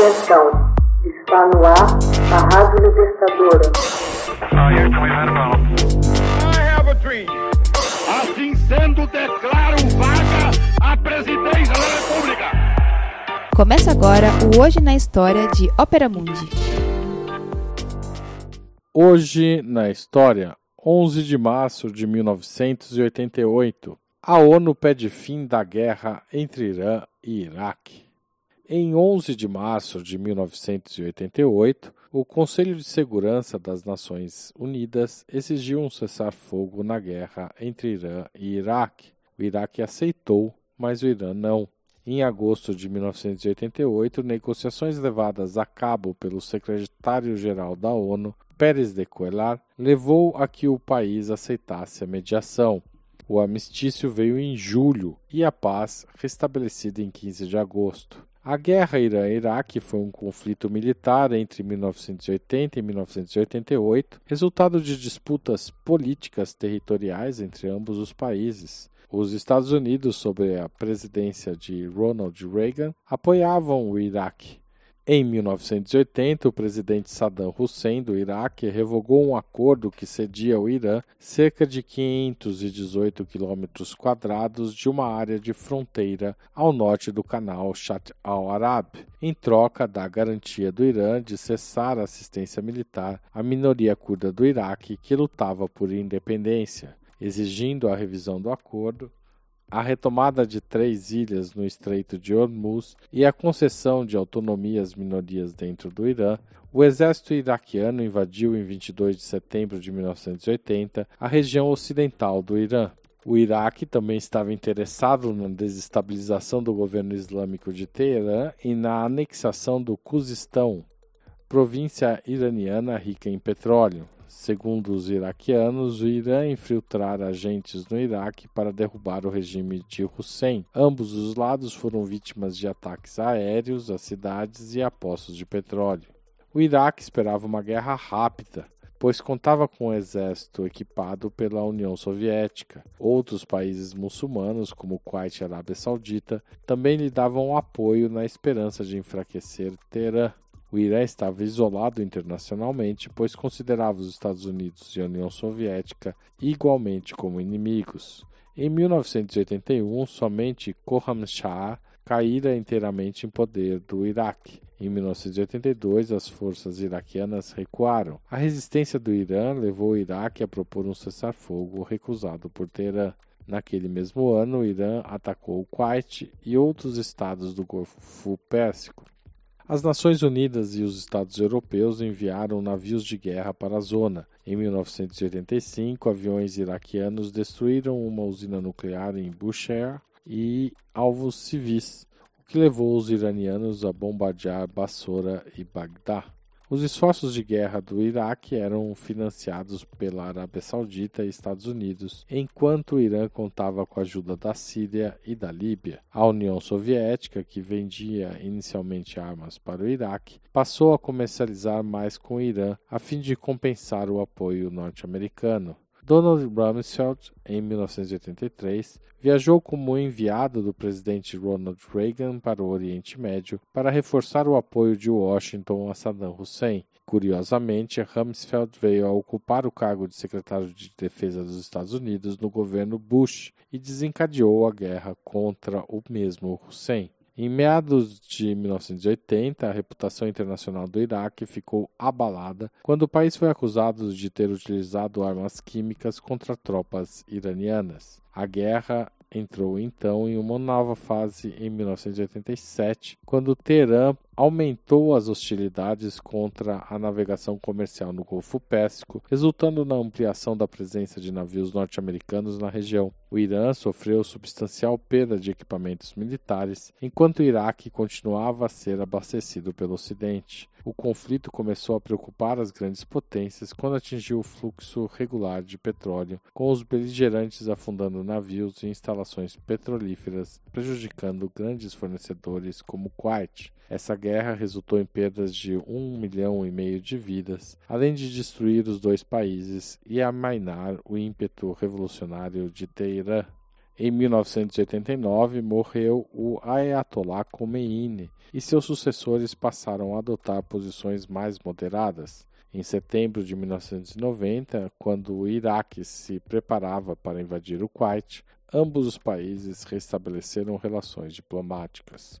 Atenção, está no ar a Rádio Libertadora. Assim sendo, declaro vaga a presidência da República. Começa agora o Hoje na História de Ópera Mundi. Hoje na História, 11 de março de 1988, a ONU pede fim da guerra entre Irã e Iraque. Em 11 de março de 1988, o Conselho de Segurança das Nações Unidas exigiu um cessar-fogo na guerra entre Irã e Iraque. O Iraque aceitou, mas o Irã não. Em agosto de 1988, negociações levadas a cabo pelo secretário-geral da ONU, Pérez de Cuellar, levou a que o país aceitasse a mediação. O armistício veio em julho e a paz restabelecida em 15 de agosto. A guerra Irã-Iraque foi um conflito militar entre 1980 e 1988, resultado de disputas políticas territoriais entre ambos os países. Os Estados Unidos, sob a presidência de Ronald Reagan, apoiavam o Iraque, em 1980, o presidente Saddam Hussein do Iraque revogou um acordo que cedia ao Irã cerca de 518 quilômetros quadrados de uma área de fronteira ao norte do canal Shat al-Arab, em troca da garantia do Irã de cessar a assistência militar à minoria curda do Iraque que lutava por independência. Exigindo a revisão do acordo, a retomada de três ilhas no Estreito de Hormuz e a concessão de autonomia às minorias dentro do Irã, o exército iraquiano invadiu em 22 de setembro de 1980 a região ocidental do Irã. O Iraque também estava interessado na desestabilização do governo islâmico de Teherã e na anexação do Khuzistão, província iraniana rica em petróleo. Segundo os iraquianos, o Irã infiltrara agentes no Iraque para derrubar o regime de Hussein. Ambos os lados foram vítimas de ataques aéreos a cidades e a poços de petróleo. O Iraque esperava uma guerra rápida, pois contava com um exército equipado pela União Soviética. Outros países muçulmanos, como o Kuwait e a Arábia Saudita, também lhe davam apoio na esperança de enfraquecer Teherã. O Irã estava isolado internacionalmente, pois considerava os Estados Unidos e a União Soviética igualmente como inimigos. Em 1981, somente Khorram Shah caíra inteiramente em poder do Iraque. Em 1982, as forças iraquianas recuaram. A resistência do Irã levou o Iraque a propor um cessar-fogo recusado por Teherã. Naquele mesmo ano, o Irã atacou o Kuwait e outros estados do Golfo Pérsico. As Nações Unidas e os Estados europeus enviaram navios de guerra para a zona. Em 1985, aviões iraquianos destruíram uma usina nuclear em Bushehr e alvos civis, o que levou os iranianos a bombardear Bassora e Bagdá. Os esforços de guerra do Iraque eram financiados pela Arábia Saudita e Estados Unidos, enquanto o Irã contava com a ajuda da Síria e da Líbia. A União Soviética, que vendia inicialmente armas para o Iraque, passou a comercializar mais com o Irã a fim de compensar o apoio norte-americano. Donald Rumsfeld, em 1983, viajou como enviado do presidente Ronald Reagan para o Oriente Médio para reforçar o apoio de Washington a Saddam Hussein. Curiosamente, Rumsfeld veio a ocupar o cargo de secretário de Defesa dos Estados Unidos no governo Bush e desencadeou a guerra contra o mesmo Hussein. Em meados de 1980, a reputação internacional do Iraque ficou abalada quando o país foi acusado de ter utilizado armas químicas contra tropas iranianas. A guerra entrou então em uma nova fase em 1987, quando Teherã aumentou as hostilidades contra a navegação comercial no Golfo Pérsico, resultando na ampliação da presença de navios norte-americanos na região. O Irã sofreu substancial perda de equipamentos militares, enquanto o Iraque continuava a ser abastecido pelo Ocidente. O conflito começou a preocupar as grandes potências quando atingiu o fluxo regular de petróleo, com os beligerantes afundando navios e instalações petrolíferas, prejudicando grandes fornecedores como o Kuwait. Essa guerra resultou em perdas de um milhão e meio de vidas, além de destruir os dois países e amainar o ímpeto revolucionário de Teherã. Em 1989, morreu o Ayatollah Khomeini e seus sucessores passaram a adotar posições mais moderadas. Em setembro de 1990, quando o Iraque se preparava para invadir o Kuwait, ambos os países restabeleceram relações diplomáticas.